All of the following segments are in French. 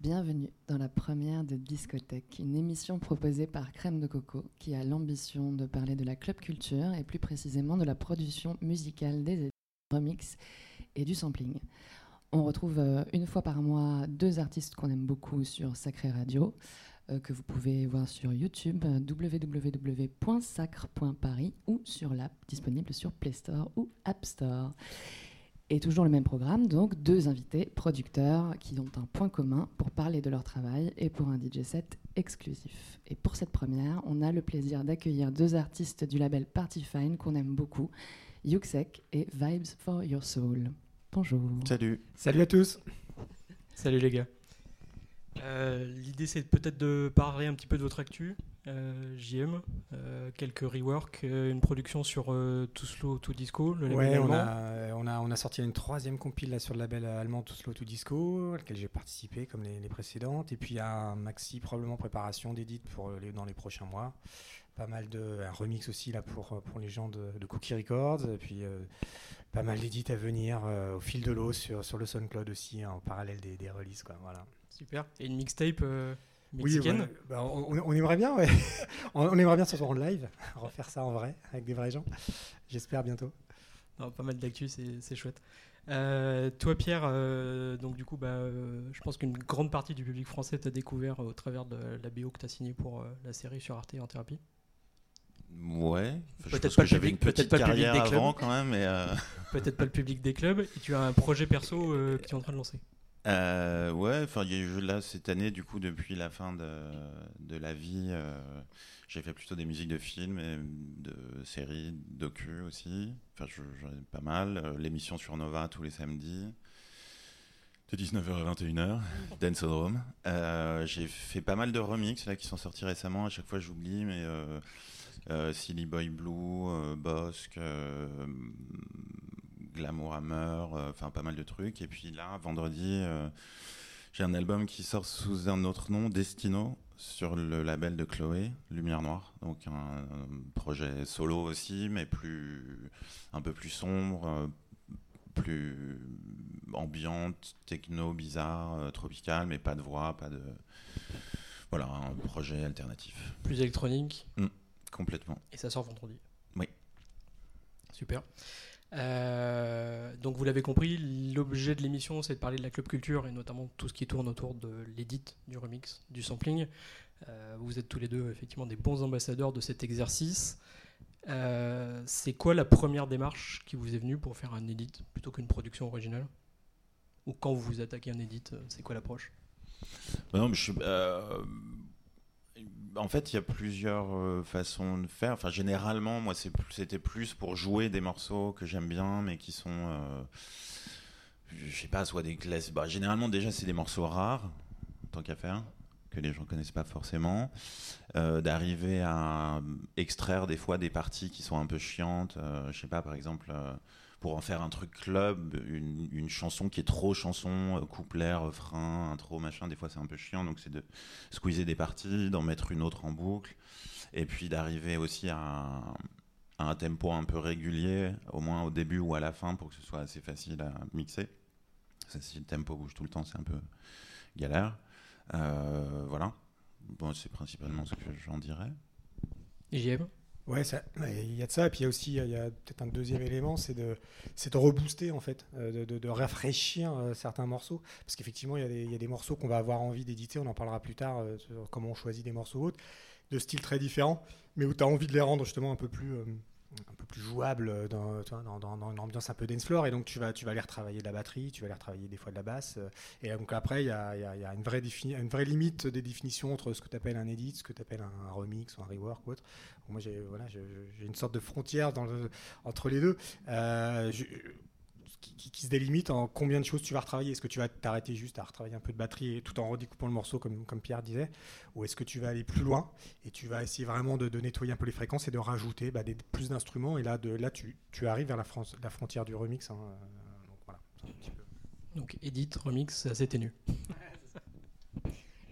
Bienvenue dans la première de Discothèque, une émission proposée par Crème de Coco qui a l'ambition de parler de la club culture et plus précisément de la production musicale des remix et du sampling. On retrouve euh, une fois par mois deux artistes qu'on aime beaucoup sur Sacré Radio, euh, que vous pouvez voir sur YouTube www.sacre.paris ou sur l'app disponible sur Play Store ou App Store. Et toujours le même programme, donc deux invités producteurs qui ont un point commun pour parler de leur travail et pour un DJ set exclusif. Et pour cette première, on a le plaisir d'accueillir deux artistes du label Party Fine qu'on aime beaucoup, Yuxek et Vibes for Your Soul. Bonjour. Salut. Salut à tous. Salut les gars. Euh, L'idée c'est peut-être de parler un petit peu de votre actu, euh, JM, euh, quelques reworks, euh, une production sur euh, Too Slow to Disco, le label Ouais, on a, on, a, on a sorti une troisième compile là, sur le label allemand Too Slow to Disco, à laquelle j'ai participé comme les, les précédentes. Et puis un maxi, probablement préparation d'édite pour les, dans les prochains mois. Pas mal de. Un remix aussi là pour, pour les gens de, de Cookie Records. Et puis pas mal d'édits à venir au fil de l'eau sur, sur le SoundCloud aussi, en parallèle des, des releases. Quoi, voilà. Super. Et une mixtape Oui, mexicaine. ouais. Bah, on, aimerait bien, ouais. on, on aimerait bien se en live, refaire ça en vrai, avec des vrais gens. J'espère bientôt. Non, pas mal d'actu, c'est chouette. Euh, toi Pierre, euh, donc du coup, bah, euh, je pense qu'une grande partie du public français t'a découvert au travers de la BO que tu as signée pour euh, la série sur Arte en thérapie. Ouais. Peut-être pas que le j'avais public- petite pas le public des clubs. avant quand même, mais euh, Peut-être pas le public des clubs, et tu as un projet perso euh, que tu es en train de lancer. Euh, ouais. Enfin, il y a eu là cette année, du coup, depuis la fin de, de la vie, euh, j'ai fait plutôt des musiques de films et de séries, docu aussi. Enfin, je- j'en ai pas mal. Euh, L'émission sur Nova tous les samedis. De 19h à 21h, Dancodrome. Euh, j'ai fait pas mal de remix là qui sont sortis récemment. À chaque fois, j'oublie, mais euh, euh, Silly Boy Blue, Bosque, Glamour Hammer, euh, enfin pas mal de trucs. Et puis là, vendredi, euh, j'ai un album qui sort sous un autre nom, Destino, sur le label de Chloé, Lumière Noire. Donc un, un projet solo aussi, mais plus un peu plus sombre, euh, plus ambiante, techno, bizarre, euh, tropical, mais pas de voix, pas de voilà, un projet alternatif. Plus électronique, Complètement. et ça sort vendredi. Oui. Super. Euh, donc vous l'avez compris, l'objet de l'émission c'est de parler de la club culture et notamment tout ce qui tourne autour de l'édit, du remix, du sampling. Euh, vous êtes tous les deux effectivement des bons ambassadeurs de cet exercice. Euh, c'est quoi la première démarche qui vous est venue pour faire un edit plutôt qu'une production originale? Ou quand vous vous attaquez à un edit, c'est quoi l'approche? Bah non, mais je suis- en fait, il y a plusieurs euh, façons de faire. Enfin, généralement, moi, c'était plus pour jouer des morceaux que j'aime bien, mais qui sont, euh, je sais pas, soit des classes. Bah, généralement, déjà, c'est des morceaux rares, tant qu'à faire, que les gens connaissent pas forcément. Euh, D'arriver à extraire des fois des parties qui sont un peu chiantes. euh, je sais pas, par exemple. Pour en faire un truc club, une, une chanson qui est trop chanson, euh, couplet, refrain, intro, machin, des fois c'est un peu chiant, donc c'est de squeezer des parties, d'en mettre une autre en boucle, et puis d'arriver aussi à, un- tempo un peu régulier, au moins au début ou à la fin, pour que ce soit assez facile à mixer. Si le tempo bouge tout le temps, c'est un peu galère. Euh, voilà. Bon, c'est principalement ce que j'en dirais. JM Ouais, il y a de ça. Et puis il y a aussi peut-être un deuxième élément, c'est de, de rebooster en fait, euh, de, de- rafraîchir euh, certains morceaux. Parce qu'effectivement, il y, a des- il y a des morceaux qu'on va avoir envie d'éditer, on en parlera plus tard euh, sur comment on choisit des morceaux autres, de styles très différents, mais où tu as envie de les rendre justement un peu plus, un peu plus jouables euh, dans, dans, dans- une ambiance un peu dance floor. Et donc tu vas, tu vas aller retravailler de la batterie, tu vas aller retravailler des fois de la basse. euh, et donc après, il y a, y y a une, vraie limite des définitions entre ce que tu appelles un edit, ce que tu appelles un, remix ou un rework ou autre. Moi, j'ai voilà, une sorte de frontière entre les deux euh, qui, qui- qui se délimite en combien de choses tu vas retravailler. Est-ce que tu vas t'arrêter juste à retravailler un peu de batterie et tout en redécoupant le morceau, comme, comme Pierre disait Ou est-ce que tu vas aller plus loin et tu vas essayer vraiment de, de nettoyer un peu les fréquences et de rajouter bah, des, plus d'instruments Et là, de, là tu, tu arrives vers la, France, la frontière du remix. hein, euh, donc voilà, c'est un petit peu. Donc edit, remix, c'est assez ténu.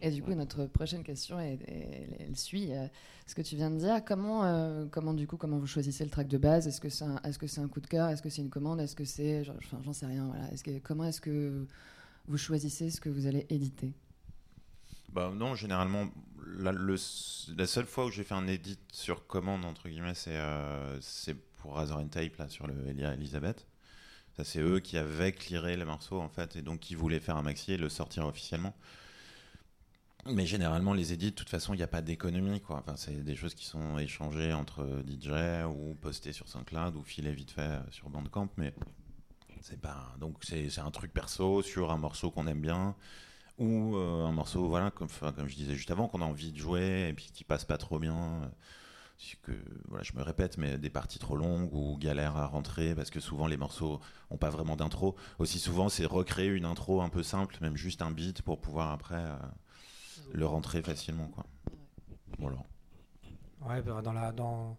Et du coup, notre prochaine question, est- elle, suit euh, ce que tu viens de dire. Comment, euh, comment du coup, comment vous choisissez le track de base? Est-ce que c'est un, est-ce que c'est un coup de cœur? Est-ce que c'est une commande? Est-ce que c'est, enfin, j'en sais rien. Voilà. Est-ce que, comment est-ce que vous choisissez ce que vous allez éditer? Bah non, généralement, la, le, la seule fois où j'ai fait un edit sur commande, entre guillemets, c'est euh, c'est pour Razor and Tape, là, sur le Elia Elizabeth. Ça, c'est eux qui avaient clearé le morceau, en fait, et donc qui voulaient faire un maxi et le sortir officiellement. Mais généralement, les edits, de toute façon, il n'y a pas d'économie, quoi. Enfin, c'est des choses qui sont échangées entre DJ ou postées sur SoundCloud ou filées vite fait sur Bandcamp, mais c'est pas. Donc, c'est un truc perso sur un morceau qu'on aime bien ou euh, un morceau, voilà, comme, comme je disais juste avant, qu'on a envie de jouer et puis qui passe pas trop bien. euh, que, voilà, je me répète, mais des parties trop longues ou galère à rentrer parce que souvent les morceaux ont pas vraiment d'intro. Aussi souvent, c'est recréer une intro un peu simple, même juste un beat pour pouvoir après euh, le rentrer facilement, quoi. Voilà. Ouais, bah, dans la dans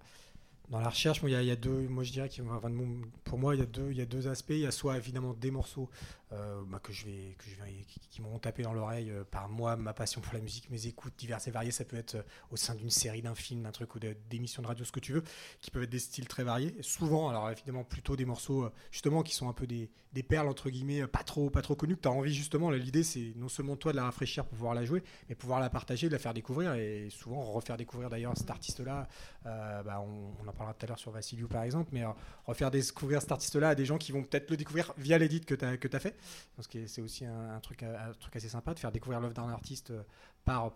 dans la recherche, il y, a- il y a deux, moi je dirais enfin, pour moi il y a deux, il y a deux aspects. Il y a soit évidemment des morceaux euh, bah, que je vais, que je vais, qui, m'ont tapé dans l'oreille euh, par moi, ma passion pour la musique, mes écoutes diverses et variées. Ça peut être euh, au sein d'une série, d'un film, d'un truc ou d'émissions de radio, ce que tu veux, qui peuvent être des styles très variés. Souvent, alors évidemment plutôt des morceaux justement qui sont un peu des, des perles entre guillemets, pas trop, pas trop connus. Que tu as envie justement. L'idée c'est non seulement toi de la rafraîchir pour pouvoir la jouer, mais pouvoir la partager, de la faire découvrir et souvent refaire découvrir d'ailleurs cet artiste-là. bah, on, en parlera tout à l'heure sur Vassiliou par exemple, mais refaire découvrir cet artiste-là à des gens qui vont peut-être le découvrir via l'édit que tu as fait. C'est aussi un, un truc, assez sympa de faire découvrir l'œuvre d'un artiste euh, par,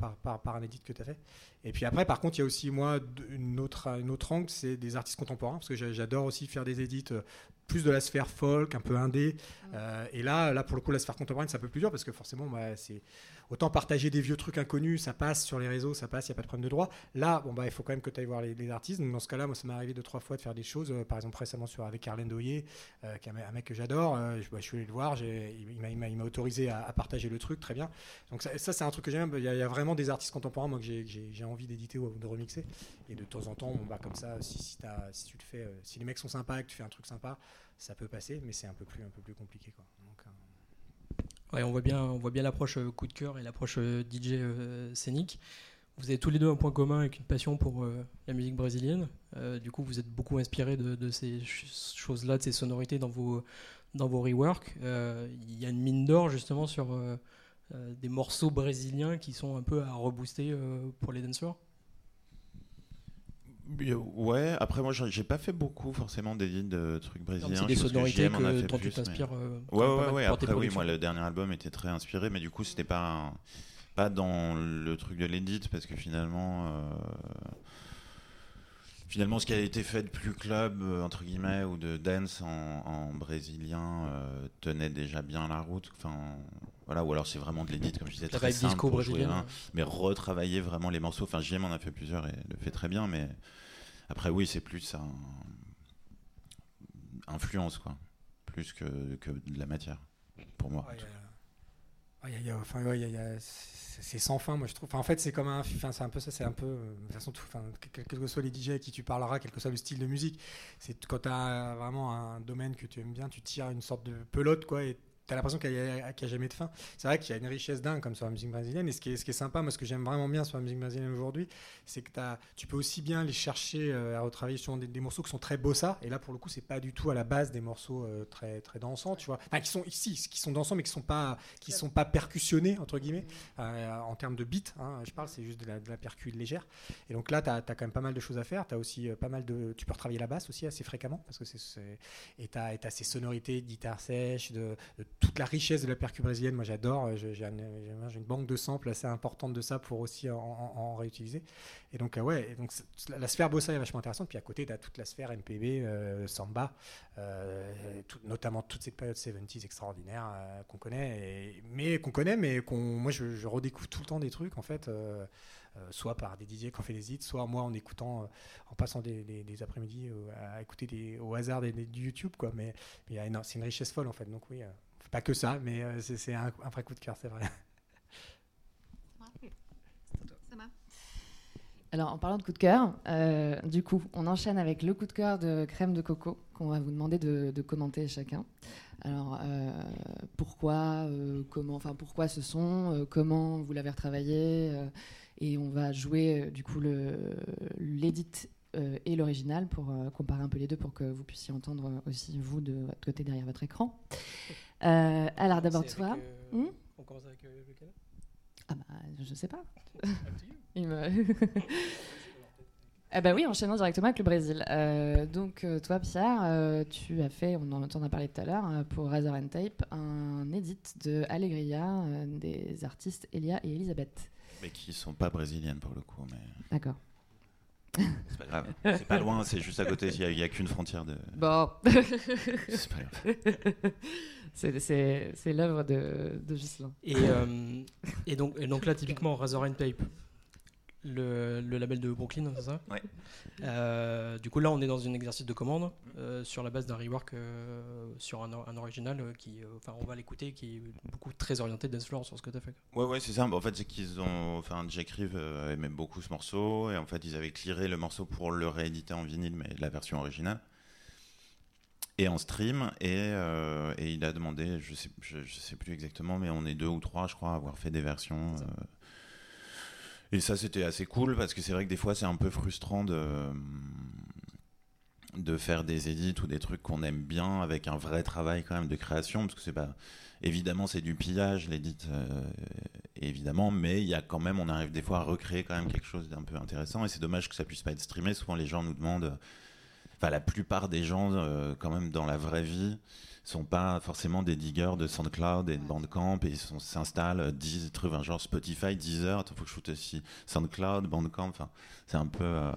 un edit que tu as fait. Et puis après, par contre, il y a aussi, moi, une autre, une autre angle, c'est des artistes contemporains, parce que j'a- j'adore aussi faire des edits euh, plus de la sphère folk, un peu indé. Euh, et là, là, pour le coup, la sphère contemporaine, c'est un peu plus dur, parce que forcément, bah, c'est autant partager des vieux trucs inconnus, ça passe sur les réseaux, ça passe, il n'y a pas de problème de droit. Là, bon, bah, il faut quand même que tu ailles voir les, les artistes. Donc, dans ce cas-là, moi, ça m'est arrivé deux, trois fois de faire des choses, euh, par exemple récemment sur, avec Arlène Doyer, euh, qui est un, mec- que j'adore. je, bah, je suis allé le voir, il, m'a- autorisé à, à partager le truc, très bien. Donc ça, ça, c'est un truc que j'aime. Il y, a- il y a vraiment des artistes contemporains, moi, que j'ai- envie d'éditer ou de remixer. Et de temps en temps, bon, bah, comme ça, si, si, tu le fais, si les mecs sont sympas et que tu fais un truc sympa, ça peut passer, mais c'est un peu plus, compliqué, euh, on voit bien, l'approche euh, coup de cœur et l'approche euh, DJ euh, scénique. Vous avez tous les deux un point commun avec une passion pour euh, la musique brésilienne. Euh, du coup, vous êtes beaucoup inspiré de, ces ch- choses-là, de ces sonorités dans vos, reworks. Euh, Il y a une mine d'or justement sur euh, euh, des morceaux brésiliens qui sont un peu à rebooster euh, pour les danseurs? Euh, Ouais, après moi j'ai pas fait beaucoup forcément d'édits de trucs brésiliens. C'est des que sonorités en a que, fait dont tu t'inspires. euh, Ouais, ouais, ouais. Après, oui, moi, le dernier album était très inspiré, mais du coup, c'était pas, un- pas dans le truc de l'edit, parce que finalement, euh, finalement, ce qui a été fait de plus club, entre guillemets, ou de dance en, en brésilien, euh, tenait déjà bien la route. Enfin, voilà, ou alors c'est vraiment de l'edit, comme je disais, très simple disco pour jouer un, mais retravailler vraiment les morceaux. Enfin, JM en a fait plusieurs et le fait très bien, mais après, oui, c'est plus un influence, quoi, plus que, que de la matière, pour moi. Enfin, ouais, c'est c'est sans fin, moi je trouve. Enfin, en fait, c'est comme un, enfin, c'est un peu ça, c'est un peu, euh, de toute façon, tout, enfin, quel quel que soit les DJ à qui tu parleras, quel que soit le style de musique, c'est quand tu as vraiment un domaine que tu aimes bien, tu tires une sorte de pelote, quoi, et tu as l'impression qu'il n'y a, jamais de fin. C'est vrai qu'il y a une richesse dingue comme sur la musique brésilienne, et ce qui est, ce qui est sympa, moi ce que j'aime vraiment bien sur la musique brésilienne aujourd'hui, c'est que t'as- tu peux aussi bien les chercher euh, à retravailler sur des, morceaux qui sont très bossa, et là pour le coup, c'est pas du tout à la base des morceaux euh, très, très dansants, tu vois. Enfin, qui sont ici, qui sont dansants, mais qui sont sont pas percussionnés, entre guillemets, euh, en termes de beat, hein, je parle, c'est juste de la, de percu légère. Et donc là, tu as, quand même pas mal de choses à faire. As aussi pas mal de. Tu peux retravailler la basse aussi assez fréquemment. Parce que c'est, et tu as, ces sonorités de guitare sèche, de toute la richesse de la percu brésilienne. Moi, j'adore. Euh, J'ai, j'ai un- j'ai une banque de samples assez importante de ça pour aussi en, réutiliser. Et donc, euh, ouais, donc la, sphère bossa est vachement intéressante. Puis à côté, tu as toute la sphère MPB, euh, samba, euh, notamment toute cette période 70s extraordinaire qu'on connaît, mais qu'on connaît, mais qu'on, moi je, je redécouvre tout le temps des trucs en fait, soit par des DJ qui ont fait des hits, soit moi en écoutant, en passant des, après-midi à écouter au hasard des, du YouTube quoi. Mais, mais il y a énorme- c'est une richesse folle en fait. Donc oui, pas que ça, mais euh, c'est, un, un vrai coup de cœur, c'est vrai. Ça va Alors, en parlant de coup de cœur, euh, du coup, on enchaîne avec le coup de cœur de crème de coco qu'on va vous demander de, de commenter chacun. Alors, euh, pourquoi, euh, comment, enfin, pourquoi ce son, euh, comment vous l'avez retravaillé, euh, et on va jouer euh, du coup le l'édit et l'original pour euh, comparer un peu les deux pour que vous puissiez entendre euh, aussi vous de votre côté derrière votre écran. Euh, alors d'abord toi. avec, euh, Hmm on commence avec euh, lequel? Ah bah, je sais pas. Il me... Eh ben oui, enchaînons directement avec le Brésil. Euh, donc euh, toi, Pierre, euh, tu as fait, on en, on en a parlé tout à l'heure, euh, pour Razor and Tape, un edit de Allegria euh, des artistes Elia et Elisabeth. Mais qui sont pas brésiliennes pour le coup, mais D'accord. C'est pas grave. C'est pas loin, c'est juste à côté. Il y a- qu'une frontière de. Bon, C'est pas grave. c'est c'est- c'est l'œuvre de, de Ghislain. Et, euh, et, donc, et donc là, typiquement, Razor and Tape, le, le label de Brooklyn, c'est ça Ouais. Euh, du coup, là, on est dans un exercice de commande euh, sur la base d'un rework euh, sur un, un original qui, enfin, on va l'écouter, qui est beaucoup très orienté dance floor sur ce que tu as fait. Ouais, ouais, c'est ça. En fait, c'est qu'ils ont. Enfin, Jack Reeve aimait beaucoup ce morceau. Et en fait, ils avaient clearé le morceau pour le rééditer en vinyle, mais la version originale. Et en stream. Et, euh, et il a demandé, je sais, je, je sais plus exactement, mais on est deux ou trois, je crois, à avoir fait des versions. Euh, et ça, c'était assez cool parce que c'est vrai que des fois, c'est un peu frustrant de faire des édits ou des trucs qu'on aime bien avec un vrai travail quand même de création parce que c'est pas évidemment c'est du pillage l'édit euh, évidemment mais il y a quand même on arrive des fois à recréer quand même quelque chose d'un peu intéressant et c'est dommage que ça puisse pas être streamé. Souvent les gens nous demandent enfin la plupart des gens euh, quand même dans la vraie vie sont pas forcément des diggers de SoundCloud et de Bandcamp. Et ils s'installent euh, 10 trucs un genre Spotify Deezer. Attends faut que je foute aussi SoundCloud Bandcamp. Enfin c'est un peu euh,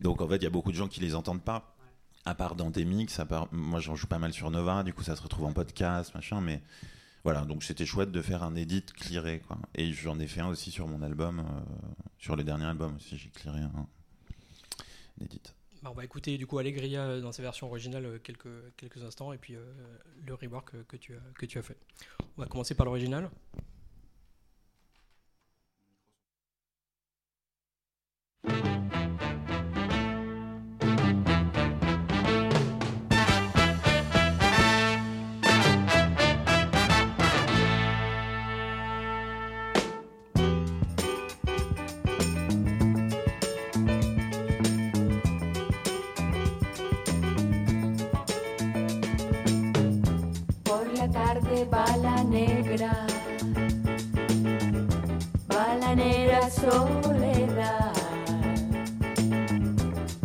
donc en fait il y a beaucoup de gens qui les entendent pas. À part dans des mix, part, moi j'en joue pas mal sur Nova, du coup ça se retrouve en podcast, machin, mais voilà, donc c'était chouette de faire un edit clearé, quoi. Et j'en ai fait un aussi sur mon album, sur le dernier album aussi, j'ai clearé un, un edit. Bah, on va écouter du coup Allegria euh, dans sa version originale euh, quelques, instants et puis euh, le rework que tu, que tu as fait. On va commencer par l'original. Balanera soledad,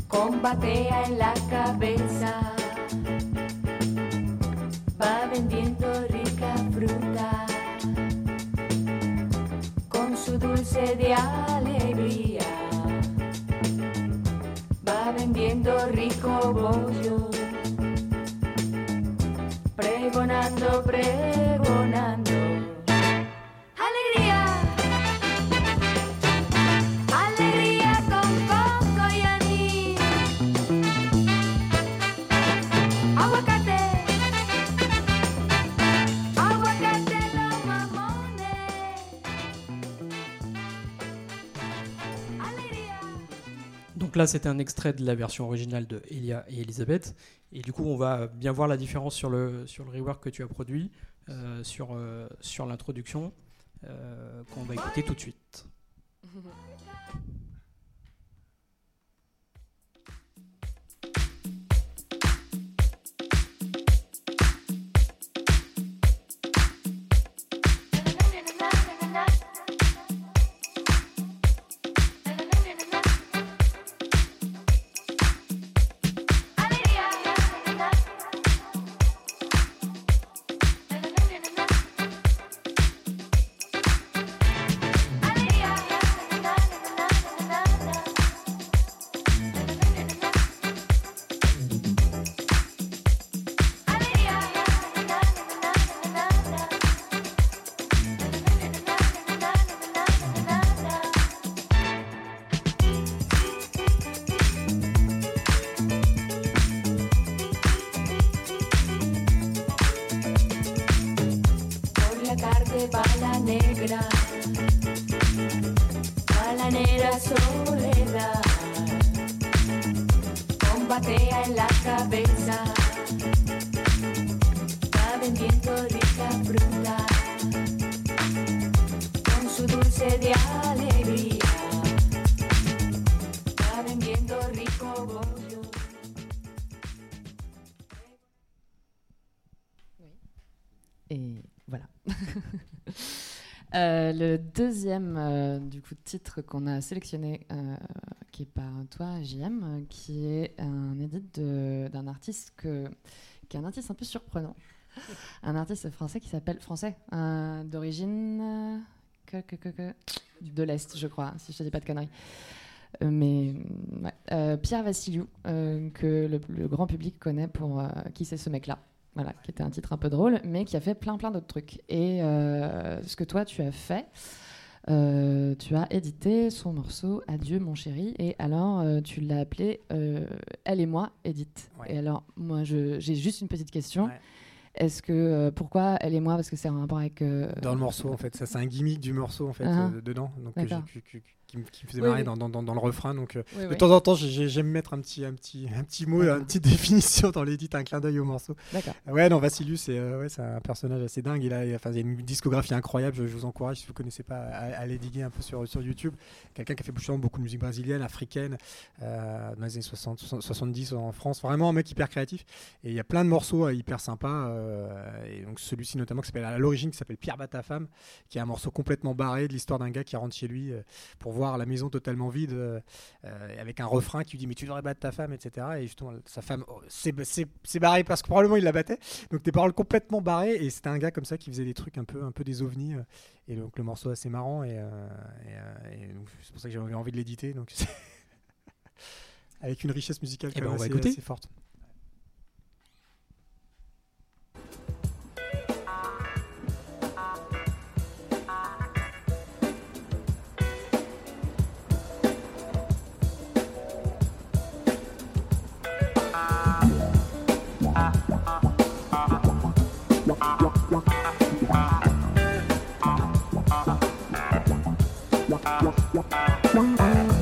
combatea en la cabeza, va vendiendo rica fruta, con su dulce de alegría, va vendiendo rico bollo. Pregonando, pregonando. Donc là, c'était un extrait de la version originale de Elia et Elisabeth. Et du coup, on va bien voir la différence sur le, sur le rework que tu as produit, euh, sur, euh, sur l'introduction, euh, qu'on va écouter tout de suite. Et voilà. Euh, le deuxième euh, du coup titre qu'on a sélectionné, euh, qui est par toi JM, qui est un édit de- d'un artiste que, qui est un artiste un peu surprenant, un artiste français qui s'appelle français euh, d'origine euh, que, que, que, que- de l'est, je crois, si je te dis pas de conneries. Euh, mais ouais. Euh, Pierre Vassiliou, euh, que le, le grand public connaît pour euh, qui c'est ce mec-là. Voilà, qui était un titre un peu drôle, mais qui a fait plein plein d'autres trucs. Et euh, ce que toi tu as fait, euh, tu as édité son morceau Adieu mon chéri, et alors euh, tu l'as appelé euh, Elle et moi, Edith. Ouais. Et alors moi j'ai juste une petite question. Ouais. Est-ce que euh, pourquoi Elle et moi Parce que c'est un rapport avec. euh, Dans le morceau, en fait, ça c'est un gimmick du morceau en fait Ah. euh, dedans, donc que que- que- qui, me- qui me faisait Oui, marrer oui. Dans, dans- dans- dans le refrain. Donc euh, oui, de temps en temps, j'ai- j'ai- j'aime mettre un petit, un petit, un petit mot, une petite définition dans l'édit, un clin d'œil au morceau. D'accord. Ouais, non, Vassilius, c'est euh, ouais, c'est un personnage assez dingue. Il a, il a- enfin, il y a une discographie incroyable. Je, je vous encourage, si vous connaissez pas, à, à aller diguer un peu sur, sur YouTube. Quelqu'un qui a fait beaucoup de musique brésilienne, africaine, euh, dans les années 60, 60, 70 en France. Vraiment un mec hyper créatif. Et il y a plein de morceaux euh, hyper sympas. euh, et donc celui-ci notamment qui s'appelle à l'origine, qui s'appelle Pierre bat ta femme, qui est un morceau complètement barré de l'histoire d'un gars qui rentre chez lui euh, pour voir la maison totalement vide, euh, euh, avec un refrain qui lui dit mais tu devrais battre ta femme, etc. Et justement sa femme oh, c'est c'est- c'est barré parce que probablement il la battait. Donc des paroles complètement barrées et c'était un gars comme ça qui faisait des trucs un peu un peu des ovnis euh, et donc le morceau assez marrant et, et, et donc, c'est pour ça que j'avais envie de l'éditer donc avec une richesse musicale Eh quand ben, on va assez, écouter. assez forte. Je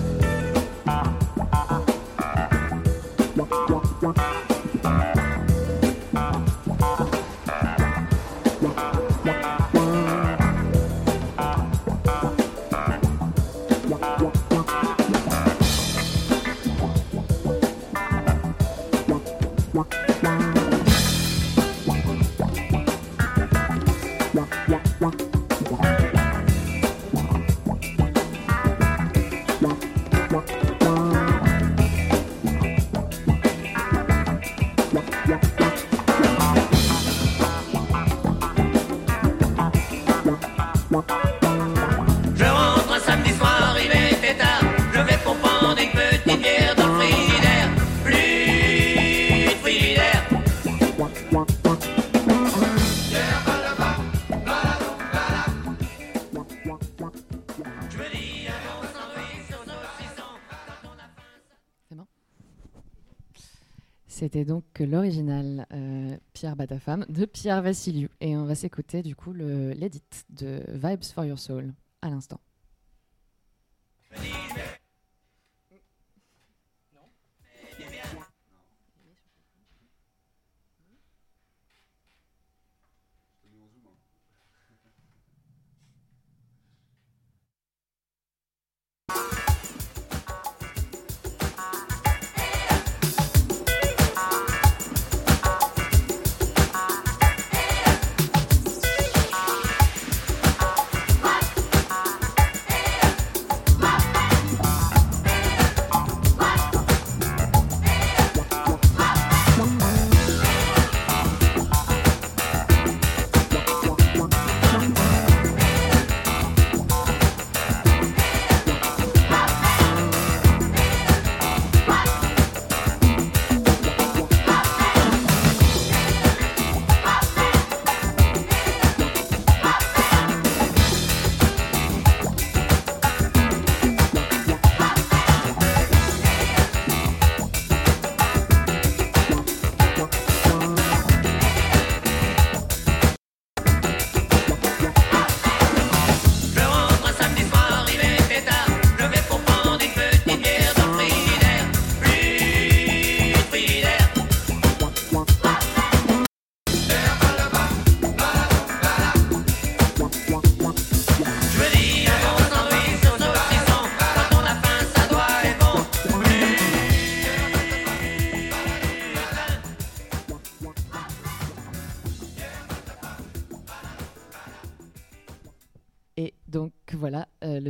C'était donc l'original euh, Pierre Batafam de Pierre Vassiliou. Et on va s'écouter du coup l'édit de Vibes for Your Soul à l'instant.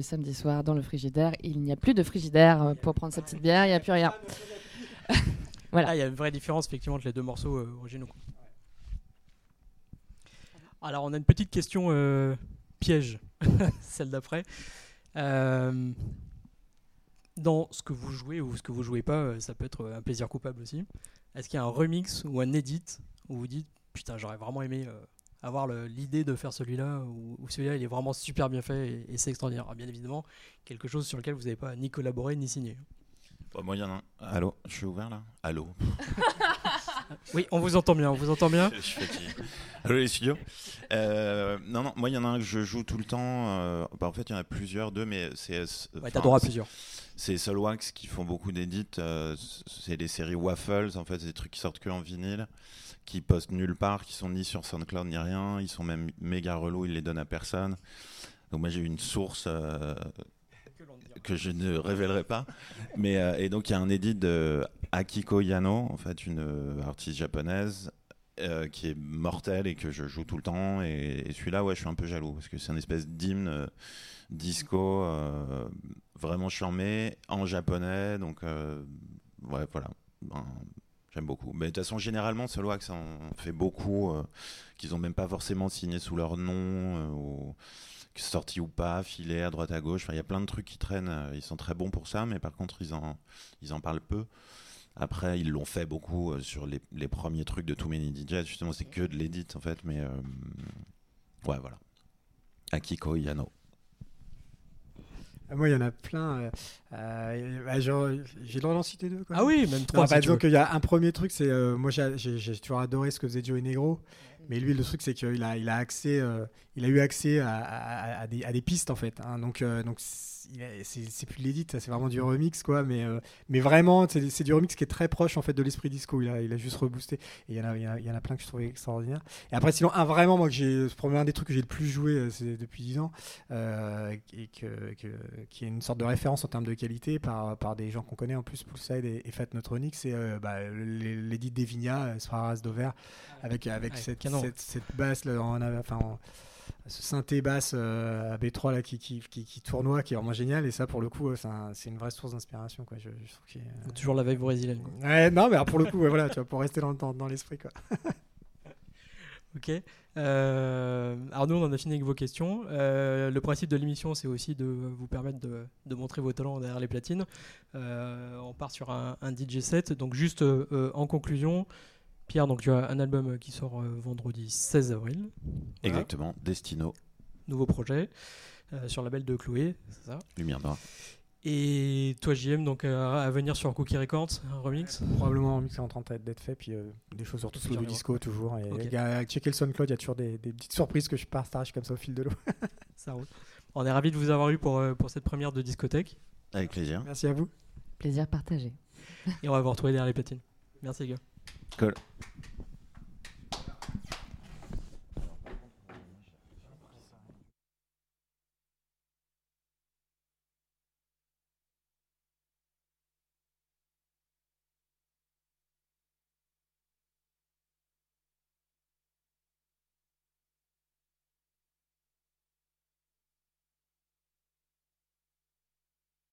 Samedi soir dans le frigidaire, il n'y a plus de frigidaire euh, pour prendre sa petite bière, il n'y a plus rien. Voilà. Ah, il y a une vraie différence effectivement entre les deux morceaux euh, originaux. Alors, on a une petite question euh, piège, celle d'après. Dans ce que vous jouez ou ce que vous jouez pas, ça peut être un plaisir coupable aussi. Est-ce qu'il y a un remix ou un edit où vous dites putain, j'aurais vraiment aimé avoir l'idée de faire celui-là ou, ou celui-là il est vraiment super bien fait et, et c'est extraordinaire. Alors, bien évidemment, quelque chose sur lequel vous n'avez pas ni collaboré ni signé. Moi, il y en a un. Allô, je suis ouvert là? Allô? Oui, on vous entend bien, on vous entend bien. Je suis fatigué. Allô les studios Euh, Non, non, moi il y en a un que je joue tout le temps. euh, bah, en fait, il y en a plusieurs, deux, mais c'est. Ouais, enfin, t'as droit à plusieurs. C'est Solwax qui font beaucoup d'édits. euh, c'est des séries Waffles, en fait, c'est des trucs qui sortent que en vinyle, qui postent nulle part, qui sont ni sur SoundCloud ni rien. Ils sont même méga relous, ils les donnent à personne. Donc moi j'ai une source euh, que je ne révélerai pas. Mais, euh, et donc il y a un édit de Akiko Yano, en fait, une euh, artiste japonaise. euh, qui est mortel et que je joue tout le temps et, celui-là ouais je suis un peu jaloux parce que c'est une espèce d'hymne disco vraiment charmé en japonais donc ouais voilà Ben, j'aime beaucoup mais de toute façon généralement Soloax en fait beaucoup qu'ils ont même pas forcément signé sous leur nom sorti ou pas filé à droite à gauche il y a plein de trucs qui traînent euh, ils sont très bons pour ça mais par contre ils en parlent peu après, ils l'ont fait beaucoup euh, sur les, premiers trucs de Too Many DJ. Justement, c'est que de l'édit en fait, mais euh, ouais, voilà. Akiko Yano. Ah, Moi, il y en a plein. euh, euh, bah, j'ai le droit d'en citer deux. Quoi. Ah oui, même trois. Non, si bah, veux. qu'il y a un premier truc, c'est euh, moi j'ai toujours adoré ce que faisait Joey Negro, mais lui le truc c'est qu'il a il a accès, euh, il a eu accès à, à- à des, à des pistes en fait. hein. donc donc c'est plus de l'édit, c'est vraiment du remix quoi, mais euh, mais vraiment c'est du remix qui est très proche en fait de l'esprit disco. Il a il a juste reboosté. Et il y en a il y, en a- il y en a plein que je trouvais extraordinaires. Et après sinon un vraiment moi que j'ai un des trucs que j'ai le plus joué euh, depuis 10 ans euh, et que, que- qui est une sorte de référence en termes de qualité par, par des gens qu'on connaît en plus, Poolside et, et Fat Neutronic, c'est euh, bah, l'édit d'Evinia, Sfaras Dover, avec, avec cette, cette, cette basse, là, en- enfin, en- ce synthé basse euh, à B3 là, qui, qui, qui, qui tournoie, qui est vraiment génial, et ça pour le coup, euh, c'est un- c'est une vraie source d'inspiration. quoi. Je, trouve euh, Toujours la vibe brésilienne. Ouais, non, mais alors, pour le coup, ouais, voilà, tu vois, pour rester dans, dans, dans l'esprit. quoi. Ok. Euh, alors nous, on en a fini avec vos questions. Euh, le principe de l'émission, c'est aussi de vous permettre de, de montrer vos talents derrière les platines. Euh, on part sur un, un DJ set. Donc juste en conclusion, Pierre, donc tu as un album qui sort euh, vendredi 16 avril. Voilà. Exactement. Destino, Nouveau projet euh, sur le label de Chloé, c'est ça? Lumière Noire. Et toi, JM, donc euh, à venir sur Cookie Records, un remix? Probablement un mix est en train d'être fait, puis euh, des choses surtout sous le disco toujours. Et Ok. il y a- checker le SoundCloud, il y a toujours des, des petites surprises que je partage comme ça au fil de l'eau. Ça roule. On est ravis de vous avoir eu pour, euh, pour cette première de discothèque. Avec plaisir. Merci à vous. Plaisir partagé. Et on va vous retrouver derrière les platines. Merci les gars. Cool.